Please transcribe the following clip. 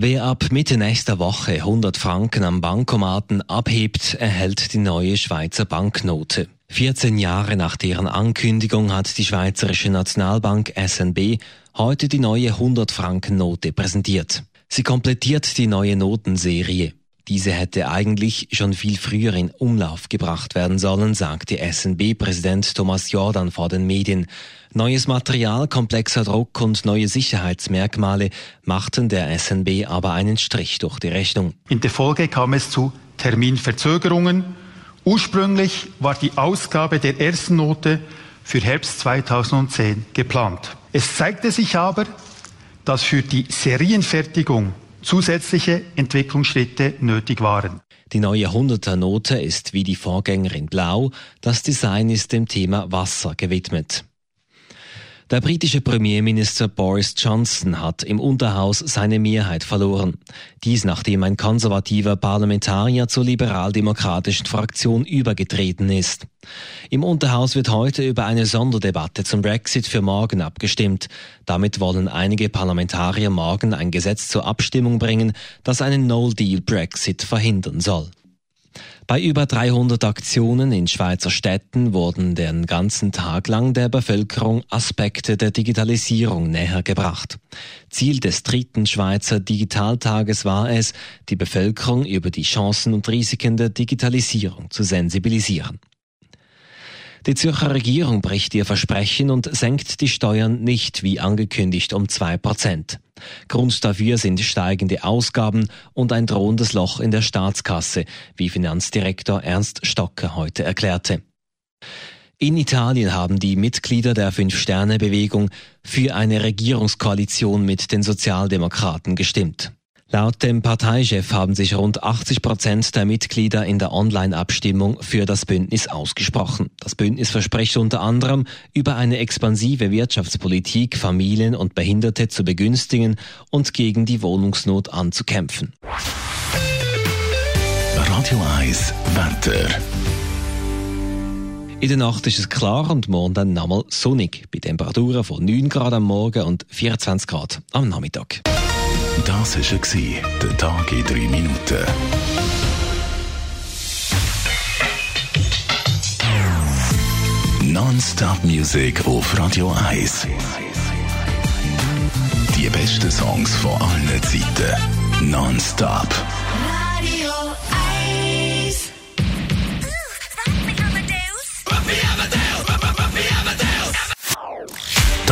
Wer ab Mitte nächster Woche 100 Franken am Bankomaten abhebt, erhält die neue Schweizer Banknote. 14 Jahre nach deren Ankündigung hat die Schweizerische Nationalbank SNB heute die neue 100-Franken-Note präsentiert. Sie komplettiert die neue Notenserie. Diese hätte eigentlich schon viel früher in Umlauf gebracht werden sollen, sagte SNB-Präsident Thomas Jordan vor den Medien. Neues Material, komplexer Druck und neue Sicherheitsmerkmale machten der SNB aber einen Strich durch die Rechnung. In der Folge kam es zu Terminverzögerungen. Ursprünglich war die Ausgabe der ersten Note für Herbst 2010 geplant. Es zeigte sich aber, dass für die Serienfertigung zusätzliche Entwicklungsschritte nötig waren. Die neue 100er Note ist wie die Vorgängerin blau. Das Design ist dem Thema Wasser gewidmet. Der britische Premierminister Boris Johnson hat im Unterhaus seine Mehrheit verloren. Dies nachdem ein konservativer Parlamentarier zur liberaldemokratischen Fraktion übergetreten ist. Im Unterhaus wird heute über eine Sonderdebatte zum Brexit für morgen abgestimmt. Damit wollen einige Parlamentarier morgen ein Gesetz zur Abstimmung bringen, das einen No-Deal-Brexit verhindern soll. Bei über 300 Aktionen in Schweizer Städten wurden den ganzen Tag lang der Bevölkerung Aspekte der Digitalisierung näher gebracht. Ziel des dritten Schweizer Digitaltages war es, die Bevölkerung über die Chancen und Risiken der Digitalisierung zu sensibilisieren. Die Zürcher Regierung bricht ihr Versprechen und senkt die Steuern nicht wie angekündigt um zwei Prozent. Grund dafür sind steigende Ausgaben und ein drohendes Loch in der Staatskasse, wie Finanzdirektor Ernst Stocker heute erklärte. In Italien haben die Mitglieder der Fünf-Sterne-Bewegung für eine Regierungskoalition mit den Sozialdemokraten gestimmt. Laut dem Parteichef haben sich rund 80 Prozent der Mitglieder in der Online-Abstimmung für das Bündnis ausgesprochen. Das Bündnis verspricht unter anderem, über eine expansive Wirtschaftspolitik Familien und Behinderte zu begünstigen und gegen die Wohnungsnot anzukämpfen. Radio 1, Wetter. In der Nacht ist es klar und morgen dann nochmal sonnig, bei Temperaturen von 9 Grad am Morgen und 24 Grad am Nachmittag. Das war der Tag in 3 Minuten. Non-Stop Music auf Radio 1. Die besten Songs von allen Zeiten. Non-Stop. Radio